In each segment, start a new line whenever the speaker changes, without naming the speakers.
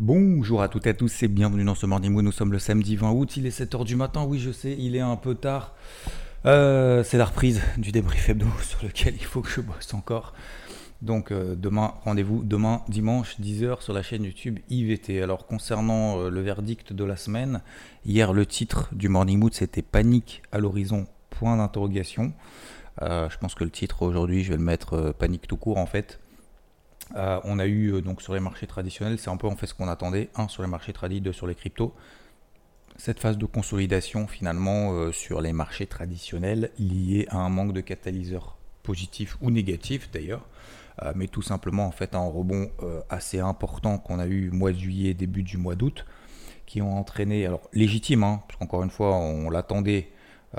Bonjour à toutes et à tous et bienvenue dans ce Morning Moon. Nous sommes le samedi 20 août, il est 7h du matin. Oui, je sais, il est un peu tard. Euh, c'est la reprise du débrief hebdo sur lequel il faut que je bosse encore. Donc euh, demain, rendez-vous demain dimanche 10h sur la chaîne YouTube IVT. Alors concernant euh, le verdict de la semaine, hier le titre du Morning Mood c'était Panique à l'horizon, point d'interrogation. Je pense que le titre aujourd'hui je vais le mettre Panique tout court en fait. On a eu donc sur les marchés traditionnels, c'est un peu en fait ce qu'on attendait, un sur les marchés tradis, deux sur les cryptos. Cette phase de consolidation finalement sur les marchés traditionnels liée à un manque de catalyseurs positifs ou négatifs d'ailleurs. Euh, mais tout simplement en fait un rebond euh, assez important qu'on a eu mois de juillet, début du mois d'août, qui ont entraîné, alors légitime, hein, parce qu'encore une fois on l'attendait,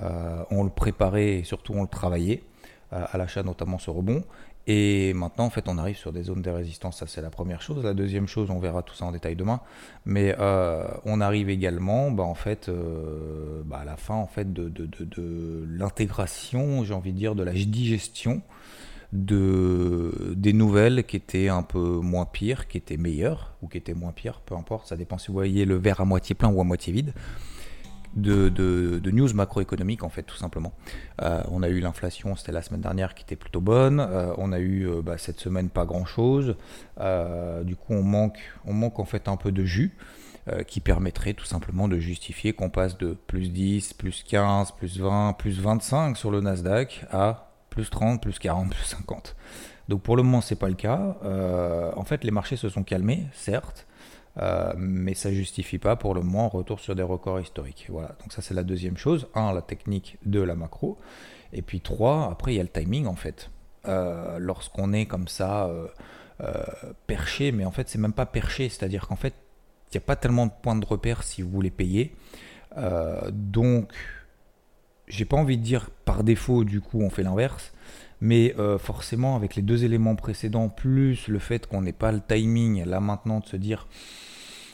euh, on le préparait et surtout on le travaillait à l'achat notamment ce rebond. Et maintenant, en fait, on arrive sur des zones de résistance. Ça, c'est la première chose. La deuxième chose, on verra tout ça en détail demain. Mais on arrive également, bah, en fait, bah, à la fin, en fait, de, de, de, de l'intégration, j'ai envie de dire, de la digestion de, des nouvelles qui étaient un peu moins pires, qui étaient meilleures ou qui étaient moins pires, peu importe, ça dépend si vous voyez le verre à moitié plein ou à moitié vide. De, news macroéconomiques en fait tout simplement. Euh, on a eu l'inflation, c'était la semaine dernière qui était plutôt bonne. Euh, on a eu euh, bah, cette semaine pas grand chose. du coup on manque, on manque en fait un peu de jus qui permettrait tout simplement de justifier qu'on passe de plus 10, plus 15, plus 20, plus 25 sur le Nasdaq à plus 30, plus 40, plus 50. Donc pour le moment, c'est pas le cas. En fait, les marchés se sont calmés, certes, euh, mais ça justifie pas pour le moment retour sur des records historiques. Voilà. Donc ça, c'est la deuxième chose. Un, la technique. de la macro. Et puis trois, après, il y a le timing en fait. Euh, lorsqu'on est comme ça perché, mais en fait, c'est même pas perché. C'est-à-dire qu'en fait, il n'y a pas tellement de points de repère si vous voulez payer. donc j'ai pas envie de dire par défaut, du coup, on fait l'inverse. Mais euh, forcément, avec les deux éléments précédents, plus le fait qu'on n'ait pas le timing là maintenant de se dire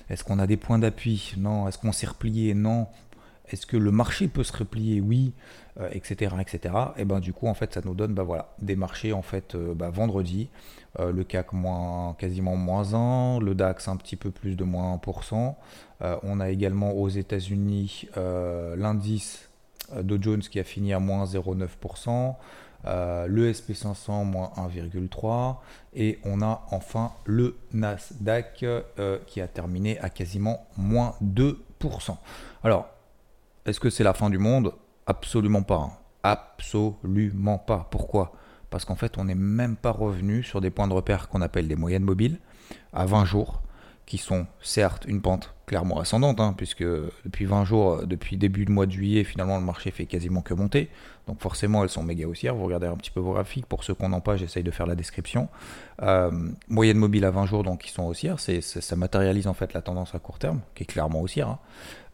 est-ce qu'on a des points d'appui? Non. Est-ce qu'on s'est replié? Non. Est-ce que le marché peut se replier? Oui, etc., etc. Et ben du coup, en fait, ça nous donne bah, voilà, des marchés en fait euh, bah, vendredi. Euh, le CAC moins, quasiment moins 1, le DAX un petit peu plus de moins 1%. on a également aux États-Unis l'indice euh, Dow Jones qui a fini à moins 0,9%, euh, le SP500 moins 1,3% et on a enfin le Nasdaq euh, qui a terminé à quasiment moins 2%. Alors, est-ce que c'est la fin du monde? Absolument pas. Hein. Absolument pas. Pourquoi? Parce qu'en fait, on n'est même pas revenu sur des points de repère qu'on appelle des moyennes mobiles à 20 jours qui sont certes une pente clairement ascendante, hein, puisque depuis 20 jours, euh, depuis début du mois de juillet, finalement le marché fait quasiment que monter. Donc forcément, elles sont méga haussières. Vous regardez un petit peu vos graphiques. Pour ceux qu'on n'en pas, j'essaye de faire la description. Euh, moyenne mobile à 20 jours, donc qui sont haussières. C'est, ça matérialise en fait la tendance à court terme, qui est clairement haussière. Hein.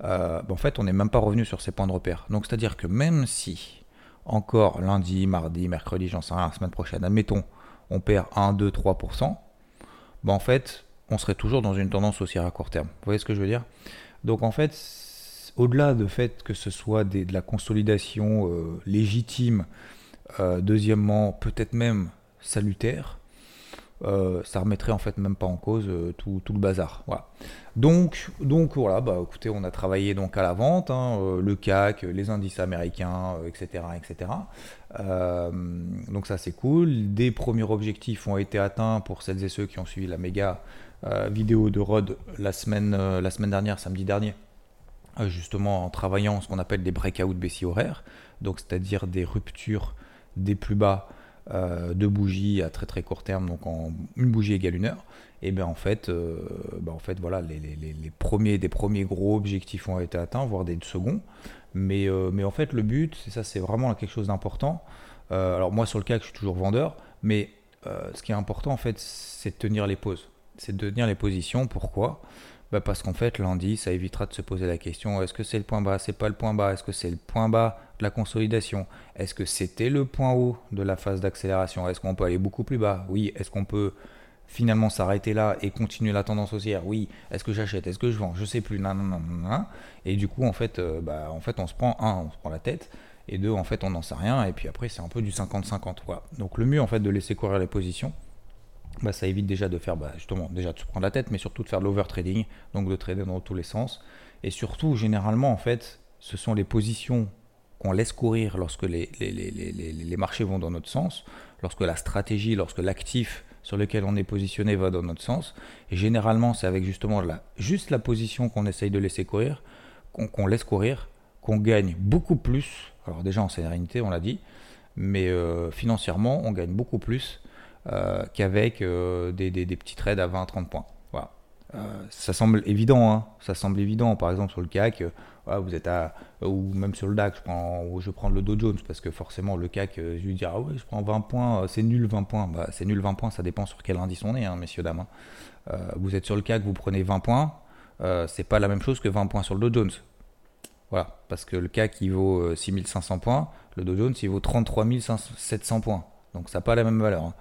Euh, en fait, on n'est même pas revenu sur ces points de repère. Donc c'est-à-dire que même si encore lundi, mardi, mercredi, j'en sais rien, la semaine prochaine, admettons, on perd 1, 2, 3%, ben en fait, on serait toujours dans une tendance haussière à court terme. Vous voyez ce que je veux dire? Donc en fait, au-delà de fait que ce soit de la consolidation euh, légitime, euh, deuxièmement, peut-être même salutaire, euh, ça remettrait en fait même pas en cause tout, le bazar. Voilà. Donc, donc voilà, bah écoutez, on a travaillé donc à la vente, hein, le CAC, les indices américains, etc., etc. donc ça c'est cool. Des premiers objectifs ont été atteints pour celles et ceux qui ont suivi la méga vidéo de Rod la semaine, euh, la semaine dernière, samedi dernier, euh, justement en travaillant ce qu'on appelle des breakouts baissiers horaires, donc c'est-à-dire des ruptures des plus bas de bougies à très très court terme, donc en une bougie égale une heure, et bien en fait, ben en fait voilà, les, premiers, des premiers gros objectifs ont été atteints, voire des seconds, mais, mais en fait le but, c'est ça, c'est vraiment quelque chose d'important. alors moi sur le cas, je suis toujours vendeur, mais ce qui est important en fait, c'est de tenir les pauses. C'est de tenir les positions. Pourquoi? Bah Parce qu'en fait, lundi, ça évitera de se poser la question est-ce que c'est le point bas? C'est pas le point bas Est-ce que c'est le point bas de la consolidation? Est-ce que c'était le point haut de la phase d'accélération? Est-ce qu'on peut aller beaucoup plus bas? Oui. Est-ce qu'on peut finalement s'arrêter là et continuer la tendance haussière? Oui. Est-ce que j'achète? Est-ce que je vends? Je sais plus. Non, non, non. Et du coup, en fait, euh, bah, en fait, on se prend un, on se prend la tête. Et deux, en fait, on n'en sait rien. Et puis après, c'est un peu du 50-50. Voilà. Donc le mieux, en fait, de laisser courir les positions bah, ça évite déjà de faire bah, justement déjà de se prendre la tête, mais surtout de faire de l'overtrading, donc de trader dans tous les sens. Et surtout, généralement, en fait, ce sont les positions qu'on laisse courir lorsque les, les, les, les, marchés vont dans notre sens, lorsque la stratégie, lorsque l'actif sur lequel on est positionné va dans notre sens. Et généralement, c'est avec justement la, juste la position qu'on essaye de laisser courir, qu'on laisse courir, qu'on gagne beaucoup plus. Alors déjà en sérénité, on l'a dit, mais euh, financièrement, on gagne beaucoup plus qu'avec euh, des, petits trades à 20-30 points. Voilà. Euh, ça semble évident, hein. ça semble évident. Par exemple sur le CAC, vous êtes à, ou même sur le DAX, je prends, je prends le Dow Jones parce que forcément le CAC, je lui dis ah ouais, je prends 20 points, c'est nul 20 points. Bah, c'est nul 20 points, ça dépend sur quel indice on est, hein, messieurs dames. Hein. vous êtes sur le CAC, vous prenez 20 points, c'est pas la même chose que 20 points sur le Dow Jones. Voilà, parce que le CAC il vaut 6500 points, le Dow Jones il vaut 33 700 points. Donc ça n'a pas la même valeur. Hein.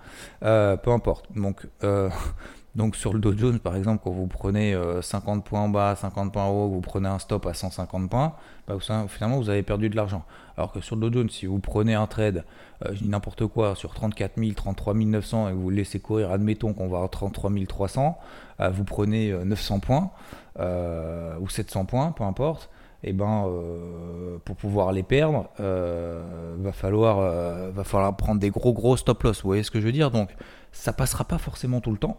Euh, peu importe. Donc, euh, donc sur le Dow Jones, par exemple, quand vous prenez 50 euh, points en bas, 50 points en haut, vous prenez un stop à 150 points, bah, finalement vous avez perdu de l'argent. Alors que sur le Dow Jones, si vous prenez un trade, je n'importe quoi, sur 34 000, 33 900 et vous laissez courir, admettons qu'on va à 33 300, vous prenez 900 points ou 700 points, peu importe eh ben, euh, pour pouvoir les perdre, euh, va, falloir, euh, va falloir prendre des gros gros stop loss. Vous voyez ce que je veux dire? Donc, ça passera pas forcément tout le temps,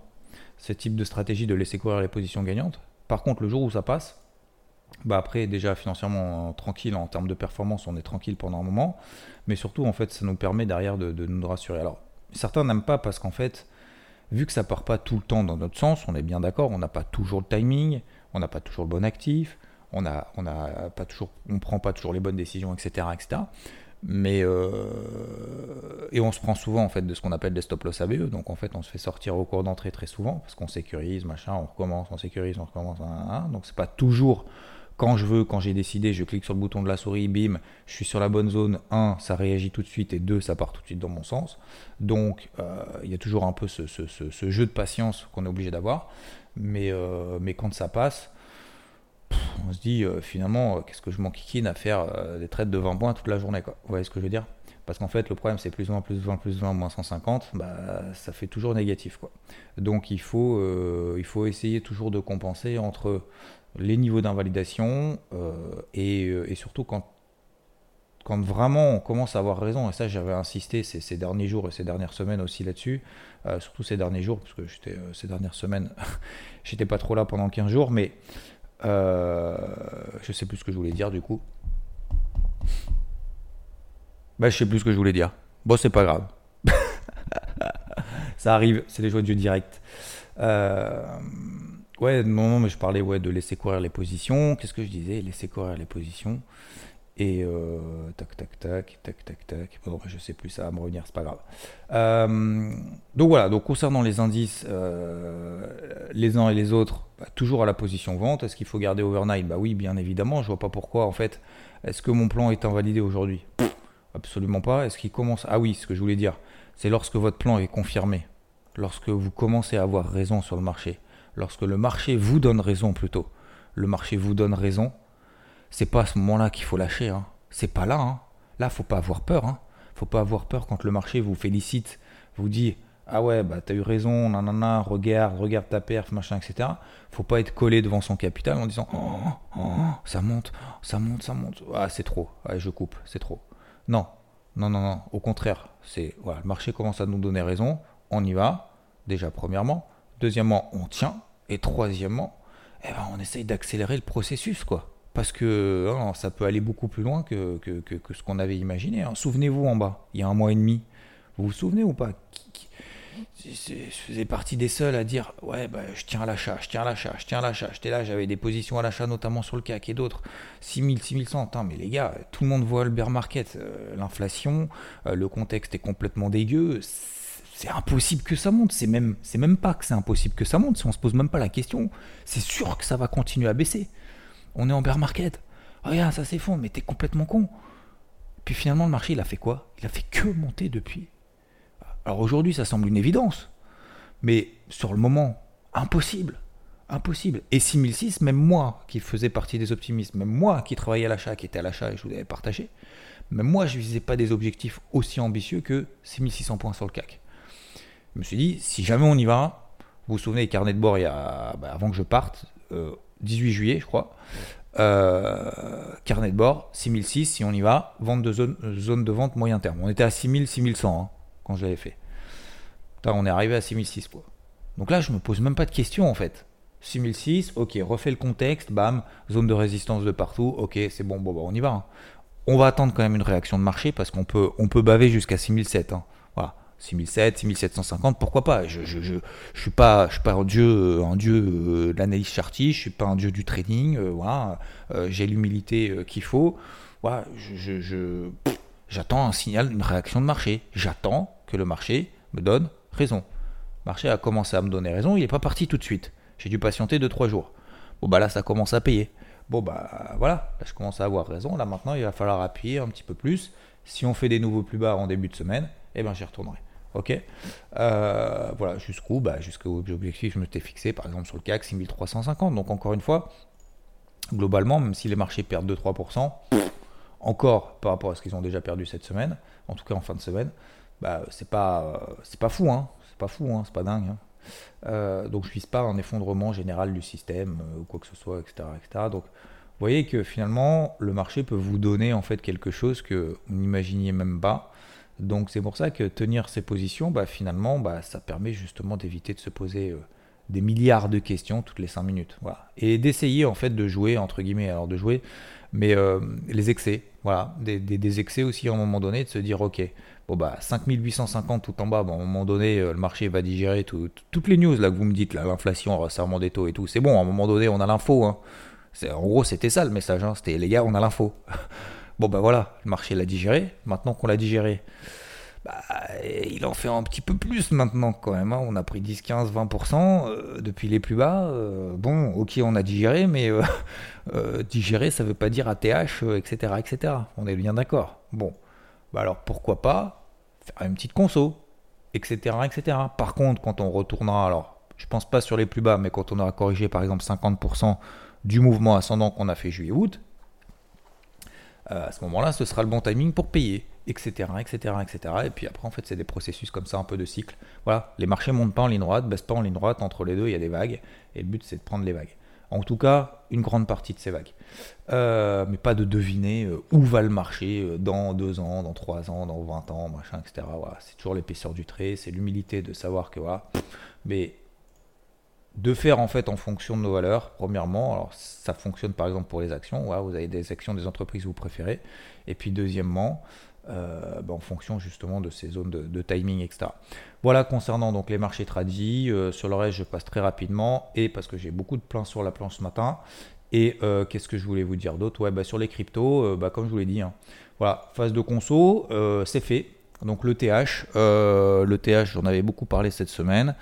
ce type de stratégie de laisser courir les positions gagnantes. Par contre, le jour où ça passe, bah après, déjà financièrement tranquille en termes de performance, on est tranquille pendant un moment, mais surtout, en fait, ça nous permet derrière de, nous rassurer. Alors, certains n'aiment pas parce qu'en fait, vu que ça part pas tout le temps dans notre sens, on est bien d'accord, on n'a pas toujours le timing, on n'a pas toujours le bon actif on a, on a pas toujours, on prend pas toujours les bonnes décisions, etc., etc. Mais euh, et on se prend souvent en fait de ce qu'on appelle des stop loss ABE. Donc en fait, on se fait sortir au cours d'entrée très souvent parce qu'on sécurise, machin, on recommence, on sécurise, on recommence. Hein, donc c'est pas toujours quand je veux, quand j'ai décidé, je clique sur le bouton de la souris, bim, je suis sur la bonne zone. 1, ça réagit tout de suite et 2, ça part tout de suite dans mon sens. Donc euh, il y a toujours un peu ce, jeu de patience qu'on est obligé d'avoir. Mais, euh, mais quand ça passe, on se dit euh, finalement, euh, qu'est-ce que je m'enquiquine à faire euh, des trades de 20 points toute la journée. Quoi. Vous voyez ce que je veux dire? Parce qu'en fait, le problème, c'est plus 20, plus 20, plus 20, moins 150, bah, ça fait toujours négatif. Quoi. Donc il faut, il faut essayer toujours de compenser entre les niveaux d'invalidation et, surtout quand, quand vraiment on commence à avoir raison, et ça j'avais insisté ces, derniers jours et ces dernières semaines aussi là-dessus, surtout ces derniers jours, parce que j'étais ces dernières semaines, j'étais pas trop là pendant 15 jours, mais je sais plus ce que je voulais dire du coup. Bah, je sais plus ce que je voulais dire. Bon, c'est pas grave. ça arrive, c'est les joies du direct. Euh, ouais, non, non, mais je parlais ouais, de laisser courir les positions. Qu'est-ce que je disais? Laisser courir les positions. Et euh, tac, tac, tac, tac, tac, tac. Bon, je sais plus, ça va me revenir, c'est pas grave. Euh, donc voilà, donc concernant les indices, euh, les uns et les autres, bah, toujours à la position vente. Est-ce qu'il faut garder overnight? Bah oui, bien évidemment. Je vois pas pourquoi en fait. Est-ce que mon plan est invalidé aujourd'hui? Absolument pas. Est-ce qu'il commence? Ah oui, ce que je voulais dire, c'est lorsque votre plan est confirmé, lorsque vous commencez à avoir raison sur le marché, lorsque le marché vous donne raison plutôt. Le marché vous donne raison c'est pas à ce moment-là qu'il faut lâcher. Hein. C'est pas là. Hein. Là, faut pas avoir peur. Hein. Faut pas avoir peur quand le marché vous félicite, vous dit ah ouais bah t'as eu raison, nanana, regarde, regarde ta perf, machin, etc. Faut pas être collé devant son capital en disant oh, oh, oh, ça monte, ça monte, ça monte. Ah c'est trop, je coupe, c'est trop. Non, non, non, non. Au contraire, c'est voilà, le marché commence à nous donner raison, on y va. Déjà premièrement, deuxièmement on tient et troisièmement, eh ben, on essaye d'accélérer le processus quoi parce que hein, ça peut aller beaucoup plus loin que, ce qu'on avait imaginé. Hein. Souvenez-vous en bas, il y a un mois et demi, vous vous souvenez ou pas? Je faisais partie des seuls à dire ouais bah, je tiens à l'achat, je tiens à l'achat, je tiens à l'achat. J'étais là, j'avais des positions à l'achat notamment sur le CAC et d'autres. 6000, 6100, mais les gars, tout le monde voit le bear market, euh, l'inflation, euh, le contexte est complètement dégueu c'est impossible que ça monte. C'est même, c'est même pas que c'est impossible que ça monte. Si on se pose même pas la question, c'est sûr que ça va continuer à baisser. On est en bear market. Regarde, ça s'effondre, mais t'es complètement con. Puis finalement, le marché, il a fait quoi? Il a fait que monter depuis. Alors aujourd'hui, ça semble une évidence. Mais sur le moment, impossible. Impossible. Et 6006, même moi qui faisais partie des optimistes, même moi qui travaillais à l'achat, qui était à l'achat et je vous l'avais partagé, même moi je ne visais pas des objectifs aussi ambitieux que 6600 points sur le CAC. Je me suis dit, si jamais on y va, vous vous souvenez, carnet de bord, il y a, bah, avant que je parte, 18 euh, juillet, je crois, euh, carnet de bord, 6006, si on y va, vente de zone, de vente moyen terme. On était à 6000, 6100 hein, quand je l'avais fait. on est arrivé à 6006 quoi. Donc là, je me pose même pas de questions en fait. 6006, ok, refait le contexte, bam, zone de résistance de partout, ok, c'est bon, bon, on y va. Hein. On va attendre quand même une réaction de marché parce qu'on peut, on peut baver jusqu'à 6007. Hein. Voilà, 6007, 6750, pourquoi pas? Je je, suis pas, je suis pas un dieu, un dieu euh, de l'analyse chartie, je suis pas un dieu du trading, euh, voilà, euh, j'ai l'humilité qu'il faut. Voilà, j'attends un signal, une réaction de marché. J'attends que le marché me donne raison. Le marché a commencé à me donner raison, il n'est pas parti tout de suite. J'ai dû patienter 2-3 jours. Bon, bah là, ça commence à payer. Bon, bah voilà, là, je commence à avoir raison. Là, maintenant, il va falloir appuyer un petit peu plus. Si on fait des nouveaux plus bas en début de semaine, eh ben, j'y retournerai. Ok euh, Voilà, jusqu'où bah, Jusqu'au objectif je me fixé, par exemple, sur le CAC 6350. Donc, encore une fois, globalement, même si les marchés perdent 2-3%, encore par rapport à ce qu'ils ont déjà perdu cette semaine, en tout cas en fin de semaine, bah, c'est pas, fou, hein. C'est pas fou, hein. C'est pas dingue. Hein. Euh, donc je ne vise pas un effondrement général du système euh, ou quoi que ce soit, etc., etc. Donc vous voyez que finalement le marché peut vous donner en fait quelque chose que vous n'imaginiez même pas. Donc c'est pour ça que tenir ces positions, bah, finalement, bah, ça permet justement d'éviter de se poser euh, des milliards de questions toutes les 5 minutes. Voilà. Et d'essayer en fait de jouer, entre guillemets, alors de jouer, mais les excès, voilà, des, excès aussi à un moment donné, de se dire ok, Bon bah 5850 tout en bas, à un moment donné, euh, le marché va digérer toutes les news là que vous me dites, l'inflation, resserrement des taux et tout. C'est bon, à un moment donné, on a l'info. Hein. En gros, c'était ça le message. Hein. C'était les gars, on a l'info. bon bah voilà, le marché l'a digéré. Maintenant qu'on l'a digéré, bah, il en fait un petit peu plus maintenant quand même. Hein. On a pris 10, 15, 20% depuis les plus bas. Euh, bon, ok, on a digéré, mais euh, digérer, ça veut pas dire ATH, etc., etc. On est bien d'accord. Bon. Bah alors pourquoi pas faire une petite conso, etc., etc. Par contre, quand on retournera, alors je pense pas sur les plus bas, mais quand on aura corrigé par exemple 50% du mouvement ascendant qu'on a fait juillet-août, euh, à ce moment-là, ce sera le bon timing pour payer, etc., etc., etc. Et puis après, en fait, c'est des processus comme ça, un peu de cycle. Voilà, les marchés montent pas en ligne droite, baissent pas en ligne droite, entre les deux, il y a des vagues, et le but, c'est de prendre les vagues. En tout cas, une grande partie de ces vagues. Euh, mais pas de deviner euh, où va le marché euh, dans 2 ans, dans 3 ans, dans 20 ans, machin, etc. Voilà, c'est toujours l'épaisseur du trait, c'est l'humilité de savoir que. Mais de faire en fait en fonction de nos valeurs, premièrement, alors ça fonctionne par exemple pour les actions, vous avez des actions des entreprises que vous préférez, et puis deuxièmement, euh, bah, en fonction justement de ces zones de, timing, etc. Voilà concernant donc les marchés tradis. Euh, sur le reste, je passe très rapidement et parce que j'ai beaucoup de plans sur la planche ce matin. Et euh, qu'est-ce que je voulais vous dire d'autre? Ouais, bah, Sur les cryptos, bah, comme je vous l'ai dit, hein. voilà, phase de conso, c'est fait. Donc le TH, le TH, j'en avais beaucoup parlé cette semaine.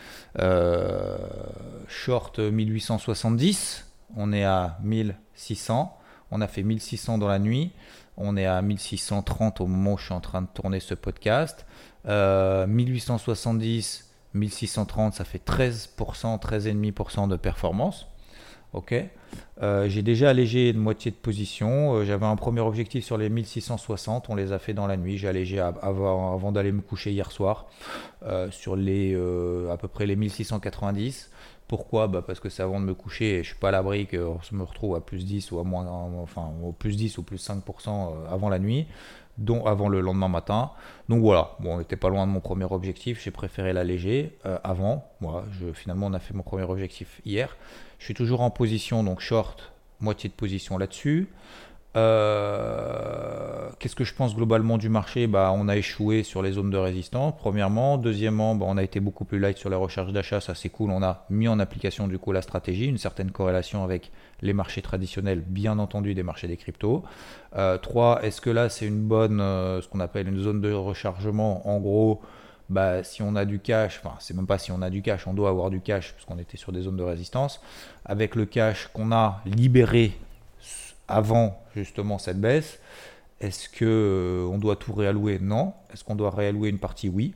short 1870, on est à 1600. On a fait 1600 dans la nuit. On est à 1630 au moment où je suis en train de tourner ce podcast. 1870, euh, 1630, ça fait 13%, 13,5% de performance. Ok. Euh, j'ai déjà allégé une moitié de position. Euh, j'avais un premier objectif sur les 1660. On les a fait dans la nuit. J'ai allégé avant, d'aller me coucher hier soir sur les à peu près les 1690. Pourquoi? Bah Parce que c'est avant de me coucher et je suis pas à l'abri je me retrouve à plus 10 ou à moins, enfin, au plus 10 ou plus 5% euh, avant la nuit, dont avant le lendemain matin. Donc voilà, bon, on n'était pas loin de mon premier objectif, j'ai préféré l'alléger euh, avant. Je, finalement, on a fait mon premier objectif hier. Je suis toujours en position, donc short, moitié de position là-dessus. Euh, qu'est-ce que je pense globalement du marché? Bah, On a échoué sur les zones de résistance, premièrement. Deuxièmement, bah, on a été beaucoup plus light sur les recherches d'achat, ça c'est cool. On a mis en application du coup la stratégie, une certaine corrélation avec les marchés traditionnels, bien entendu des marchés des cryptos. Euh, trois, est-ce que là c'est une bonne, euh, ce qu'on appelle une zone de rechargement? En gros, bah, si on a du cash, enfin c'est même pas si on a du cash, on doit avoir du cash parce qu'on était sur des zones de résistance. Avec le cash qu'on a libéré avant justement cette baisse, est-ce que euh, on doit tout réallouer? Non. Est-ce qu'on doit réallouer une partie? Oui.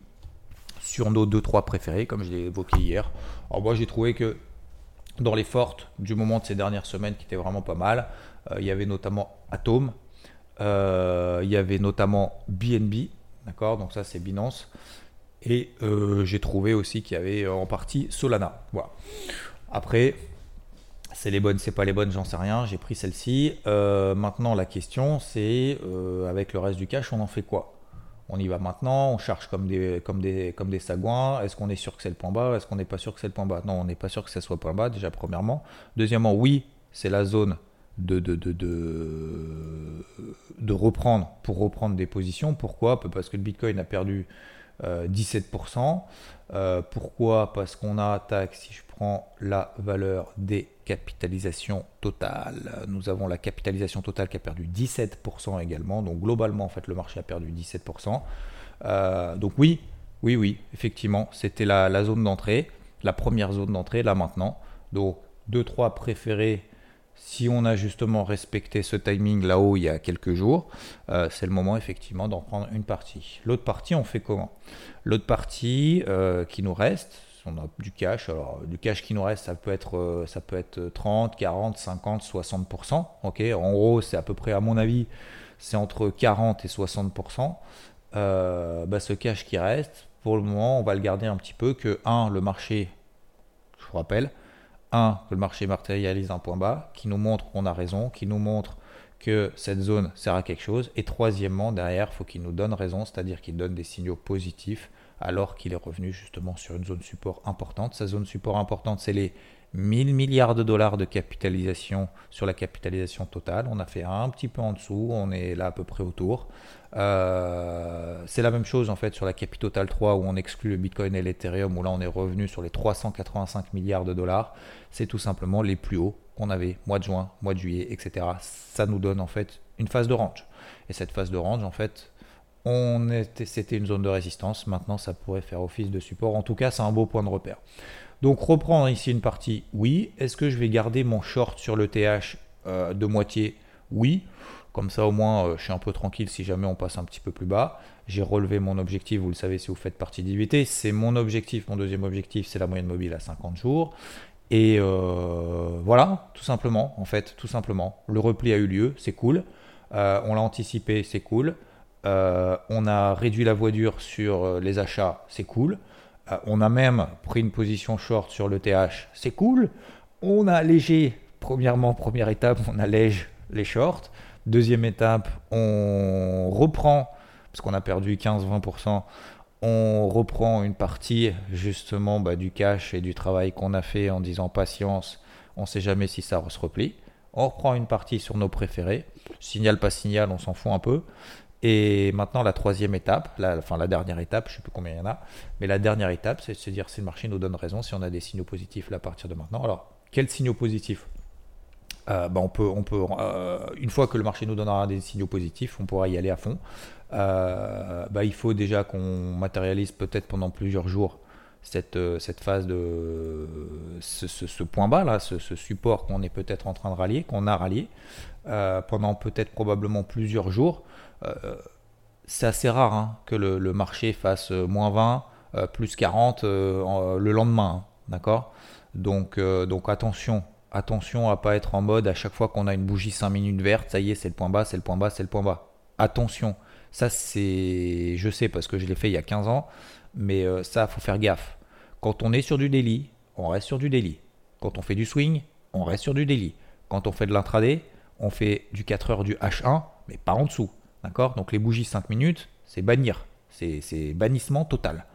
Sur nos 2-3 préférés, comme je l'ai évoqué hier. Alors moi j'ai trouvé que dans les fortes du moment de ces dernières semaines qui étaient vraiment pas mal, euh, il y avait notamment Atom, euh, il y avait notamment BNB, d'accord? Donc ça c'est Binance. Et j'ai trouvé aussi qu'il y avait en partie Solana. Voilà. Après, c'est les bonnes, c'est pas les bonnes, j'en sais rien. J'ai pris celle-ci. Euh, maintenant, la question, c'est euh, avec le reste du cash, on en fait quoi? On y va maintenant, on cherche comme des, comme des, comme des sagouins. Est-ce qu'on est sûr que c'est le point bas? Est-ce qu'on n'est pas sûr que c'est le point bas? Non, on n'est pas sûr que ce soit le point bas, déjà, premièrement. Deuxièmement, oui, c'est la zone de, de, de, de, reprendre pour reprendre des positions. Pourquoi? Parce que le Bitcoin a perdu 17%. Euh, pourquoi? Parce qu'on a, tac, si je prends la valeur des capitalisations totales, nous avons la capitalisation totale qui a perdu 17% également. Donc globalement, en fait, le marché a perdu 17%. Euh, donc oui, oui, oui, effectivement, c'était la, zone d'entrée, la première zone d'entrée, là maintenant. Donc 2-3 préférés si on a justement respecté ce timing là-haut il y a quelques jours, euh, c'est le moment effectivement d'en prendre une partie. L'autre partie, on fait comment? L'autre partie euh, qui nous reste, on a du cash. Alors, du cash qui nous reste, ça peut être, euh, ça peut être 30, 40, 50, 60%. Ok, en gros, c'est à peu près, à mon avis, c'est entre 40 et 60%. bah, ce cash qui reste, pour le moment, on va le garder un petit peu. Que 1, le marché, je vous rappelle, un, que le marché matérialise un point bas, qui nous montre qu'on a raison, qui nous montre que cette zone sert à quelque chose. Et troisièmement, derrière, il faut qu'il nous donne raison, c'est-à-dire qu'il donne des signaux positifs alors qu'il est revenu justement sur une zone support importante. Sa zone support importante, c'est les 1000 milliards de dollars de capitalisation sur la capitalisation totale. On a fait un petit peu en dessous, on est là à peu près autour. Euh, c'est la même chose en fait sur la Capital 3 où on exclut le Bitcoin et l'Ethereum où là on est revenu sur les 385 milliards de dollars. C'est tout simplement les plus hauts qu'on avait mois de juin, mois de juillet, etc. Ça nous donne en fait une phase de range. Et cette phase de range en fait, c'était une zone de résistance. Maintenant ça pourrait faire office de support. En tout cas c'est un beau point de repère. Donc reprendre ici une partie, oui. Est-ce que je vais garder mon short sur le TH euh, de moitié? Oui. Comme ça, au moins, euh, je suis un peu tranquille si jamais on passe un petit peu plus bas. J'ai relevé mon objectif, vous le savez si vous faites partie d'IVT. C'est mon objectif, mon deuxième objectif, c'est la moyenne mobile à 50 jours. Et euh, voilà, tout simplement, en fait, tout simplement. Le repli a eu lieu, c'est cool. On l'a anticipé, c'est cool. On a réduit la voiture sur les achats, c'est cool. on a même pris une position short sur le TH, c'est cool. On a allégé, premièrement, première étape, on allège les shorts. Deuxième étape, on reprend, parce qu'on a perdu 15-20%, on reprend une partie justement bah, du cash et du travail qu'on a fait en disant patience, on ne sait jamais si ça se replie. On reprend une partie sur nos préférés. Signal, pas signal, on s'en fout un peu. Et maintenant, la troisième étape, la, enfin la dernière étape, je ne sais plus combien il y en a, mais la dernière étape, c'est de se dire si le marché nous donne raison, si on a des signaux positifs là, à partir de maintenant. Alors, quels signaux positifs euh, bah, on peut, euh, une fois que le marché nous donnera des signaux positifs, on pourra y aller à fond. Euh, bah, il faut déjà qu'on matérialise peut-être pendant plusieurs jours cette, cette phase de ce, point bas là, ce, support qu'on est peut-être en train de rallier, qu'on a rallié pendant peut-être probablement plusieurs jours. c'est assez rare hein, que le, marché fasse moins 20, plus 40 le lendemain, hein, d'accord? Donc, donc attention, attention à pas être en mode à chaque fois qu'on a une bougie 5 minutes verte, ça y est, c'est le point bas, c'est le point bas, c'est le point bas. Attention, ça c'est, je sais parce que je l'ai fait il y a 15 ans, mais euh, ça faut faire gaffe. Quand on est sur du daily, on reste sur du daily. Quand on fait du swing, on reste sur du daily. Quand on fait de l'intraday, on fait du 4 heures du H1, mais pas en dessous. D'accord? Donc les bougies 5 minutes, c'est bannir. C'est bannissement total.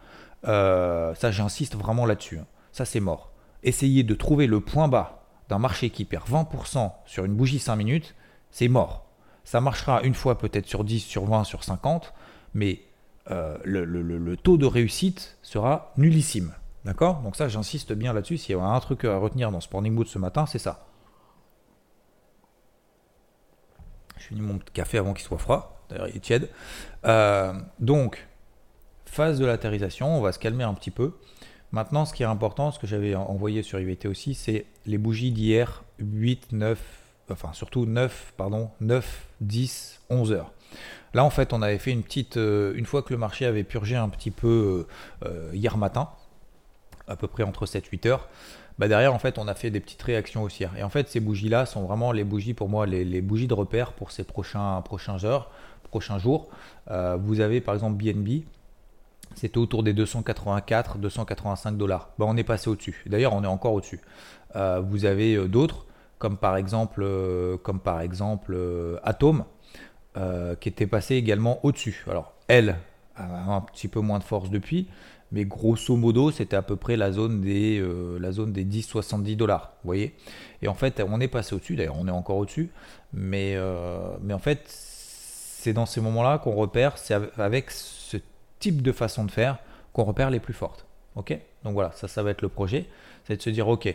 Euh, ça, j'insiste vraiment là-dessus. Hein. Ça, c'est mort. Essayez de trouver le point bas d'un marché qui perd 20% sur une bougie 5 minutes, c'est mort. Ça marchera une fois peut-être sur 10, sur 20, sur 50, mais euh, le, taux de réussite sera nullissime. D'accord? Donc ça, j'insiste bien là-dessus. S'il y a un truc à retenir dans ce morning mood ce matin, c'est ça. Je finis mon caché avant qu'il soit froid. D'ailleurs, il est tiède. Euh, donc, phase de latérisation, on va se calmer un petit peu. Maintenant, ce qui est important, ce que j'avais envoyé sur IVT aussi, c'est les bougies d'hier 8, 9, enfin surtout 9, pardon, 9, 10, 11 heures. Là, en fait, on avait fait une petite, euh, une fois que le marché avait purgé un petit peu euh, hier matin, à peu près entre 7-8 heures, bah derrière, en fait, on a fait des petites réactions haussières. Et en fait, ces bougies-là sont vraiment les bougies, pour moi, les, bougies de repère pour ces prochains, prochains heures, prochains jours. vous avez, par exemple, BNB, c'était autour des 284, 285 dollars. Bah, on est passé au-dessus. D'ailleurs, on est encore au-dessus. vous avez d'autres, comme par exemple, comme par exemple Atom, euh, qui était passée également au-dessus. Alors, elle a un petit peu moins de force depuis, mais grosso modo, c'était à peu près la zone des, euh, la zone des 10-70 dollars. Vous voyez Et en fait, on est passé au-dessus, d'ailleurs, on est encore au-dessus, mais, euh, en fait, c'est dans ces moments-là qu'on repère, c'est avec ce type de façon de faire qu'on repère les plus fortes. Ok Donc voilà, ça, ça va être le projet, c'est de se dire, ok,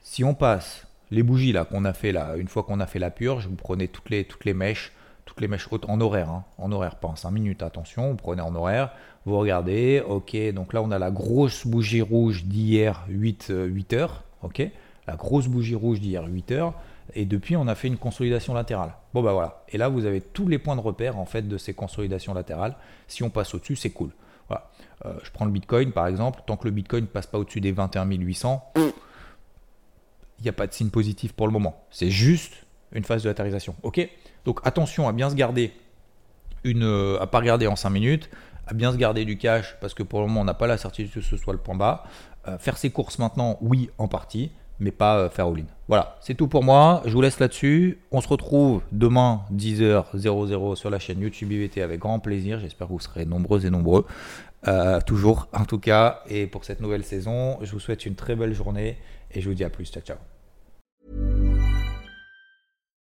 si on passe les bougies là qu'on a fait là, une fois qu'on a fait la purge, vous prenez toutes les mèches, toutes les mèches hautes en horaire, hein. en horaire, pas en 5 minutes, attention, vous prenez en horaire, vous regardez, ok, donc là on a la grosse bougie rouge d'hier 8, 8 euh, heures, ok, la grosse bougie rouge d'hier 8 heures, et depuis on a fait une consolidation latérale. Bon bah voilà, et là vous avez tous les points de repère en fait de ces consolidations latérales, si on passe au-dessus c'est cool. Voilà. Euh, je prends le Bitcoin par exemple, tant que le Bitcoin ne passe pas au-dessus des 21 800, il n'y a pas de signe positif pour le moment. C'est juste une phase de latérisation. Ok? Donc attention à bien se garder une, euh, à pas regarder en 5 minutes, à bien se garder du cash parce que pour le moment on n'a pas la certitude que ce soit le point bas. Euh, faire ses courses maintenant, oui, en partie, mais pas euh, faire all-in. Voilà, c'est tout pour moi. Je vous laisse là-dessus. On se retrouve demain 10h00 sur la chaîne YouTube IVT avec grand plaisir. J'espère que vous serez nombreux et nombreux. toujours en tout cas. Et pour cette nouvelle saison, je vous souhaite une très belle journée et je vous dis à plus. Ciao, ciao.